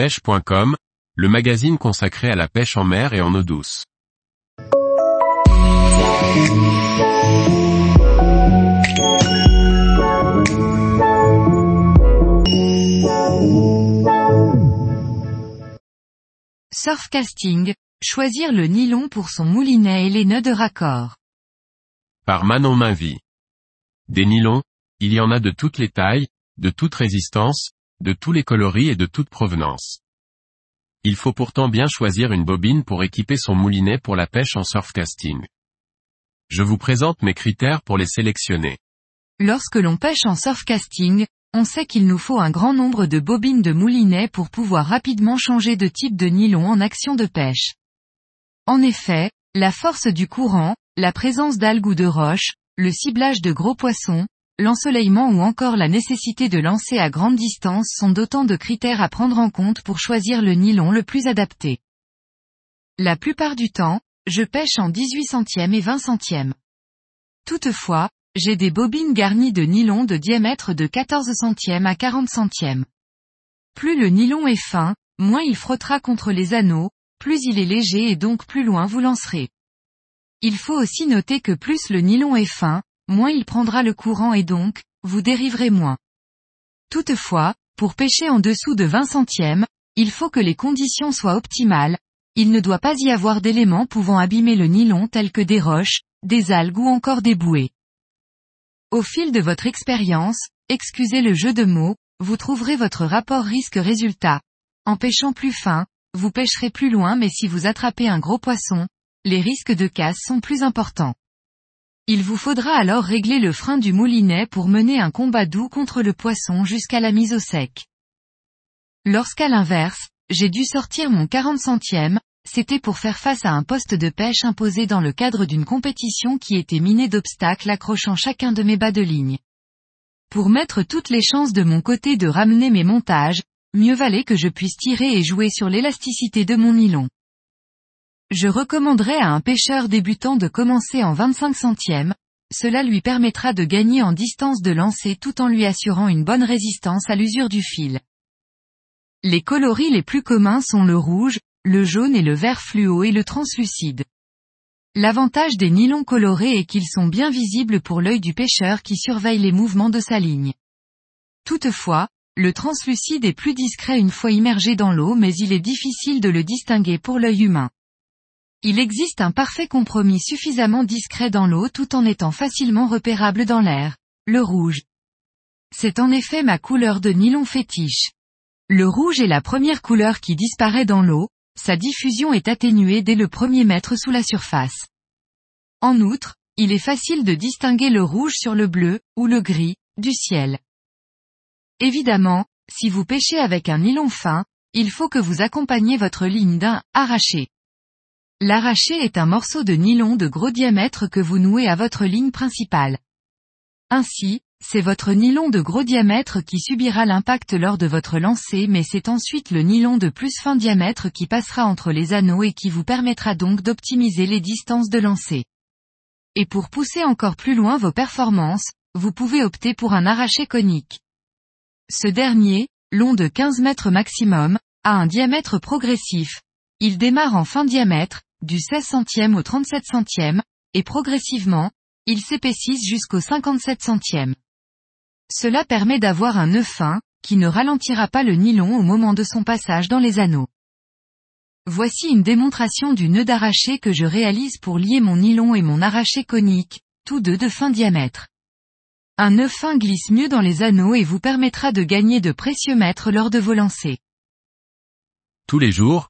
pêche.com, le magazine consacré à la pêche en mer et en eau douce. Surfcasting, choisir le nylon pour son moulinet et les nœuds de raccord. Par Manon Mainvie. Des nylons, il y en a de toutes les tailles, de toute résistance, de tous les coloris et de toute provenance. Il faut pourtant bien choisir une bobine pour équiper son moulinet pour la pêche en surfcasting. Je vous présente mes critères pour les sélectionner. Lorsque l'on pêche en surfcasting, on sait qu'il nous faut un grand nombre de bobines de moulinet pour pouvoir rapidement changer de type de nylon en action de pêche. En effet, la force du courant, la présence d'algues ou de roches, le ciblage de gros poissons, l'ensoleillement ou encore la nécessité de lancer à grande distance sont d'autant de critères à prendre en compte pour choisir le nylon le plus adapté. La plupart du temps, je pêche en 18 centièmes et 20 centièmes. Toutefois, j'ai des bobines garnies de nylon de diamètre de 14 centièmes à 40 centièmes. Plus le nylon est fin, moins il frottera contre les anneaux, plus il est léger et donc plus loin vous lancerez. Il faut aussi noter que plus le nylon est fin, moins il prendra le courant et donc, vous dériverez moins. Toutefois, pour pêcher en dessous de 20 centièmes, il faut que les conditions soient optimales, il ne doit pas y avoir d'éléments pouvant abîmer le nylon tels que des roches, des algues ou encore des bouées. Au fil de votre expérience, excusez le jeu de mots, vous trouverez votre rapport risque-résultat. En pêchant plus fin, vous pêcherez plus loin mais si vous attrapez un gros poisson, les risques de casse sont plus importants. Il vous faudra alors régler le frein du moulinet pour mener un combat doux contre le poisson jusqu'à la mise au sec. Lorsqu'à l'inverse, j'ai dû sortir mon 40 centièmes, c'était pour faire face à un poste de pêche imposé dans le cadre d'une compétition qui était minée d'obstacles accrochant chacun de mes bas de ligne. Pour mettre toutes les chances de mon côté de ramener mes montages, mieux valait que je puisse tirer et jouer sur l'élasticité de mon nylon. Je recommanderais à un pêcheur débutant de commencer en 25 centièmes, cela lui permettra de gagner en distance de lancer tout en lui assurant une bonne résistance à l'usure du fil. Les coloris les plus communs sont le rouge, le jaune et le vert fluo et le translucide. L'avantage des nylons colorés est qu'ils sont bien visibles pour l'œil du pêcheur qui surveille les mouvements de sa ligne. Toutefois, le translucide est plus discret une fois immergé dans l'eau mais il est difficile de le distinguer pour l'œil humain. Il existe un parfait compromis suffisamment discret dans l'eau tout en étant facilement repérable dans l'air. Le rouge. C'est en effet ma couleur de nylon fétiche. Le rouge est la première couleur qui disparaît dans l'eau, sa diffusion est atténuée dès le premier mètre sous la surface. En outre, il est facile de distinguer le rouge sur le bleu, ou le gris, du ciel. Évidemment, si vous pêchez avec un nylon fin, il faut que vous accompagniez votre ligne d'un arraché. L'arraché est un morceau de nylon de gros diamètre que vous nouez à votre ligne principale. Ainsi, c'est votre nylon de gros diamètre qui subira l'impact lors de votre lancer mais c'est ensuite le nylon de plus fin diamètre qui passera entre les anneaux et qui vous permettra donc d'optimiser les distances de lancer. Et pour pousser encore plus loin vos performances, vous pouvez opter pour un arraché conique. Ce dernier, long de 15 mètres maximum, a un diamètre progressif. Il démarre en fin diamètre, du 16 centième au 37 centième, et progressivement, il s'épaississent jusqu'au 57 centième. Cela permet d'avoir un nœud fin, qui ne ralentira pas le nylon au moment de son passage dans les anneaux. Voici une démonstration du nœud d'arraché que je réalise pour lier mon nylon et mon arraché conique, tous deux de fin diamètre. Un nœud fin glisse mieux dans les anneaux et vous permettra de gagner de précieux mètres lors de vos lancers. Tous les jours,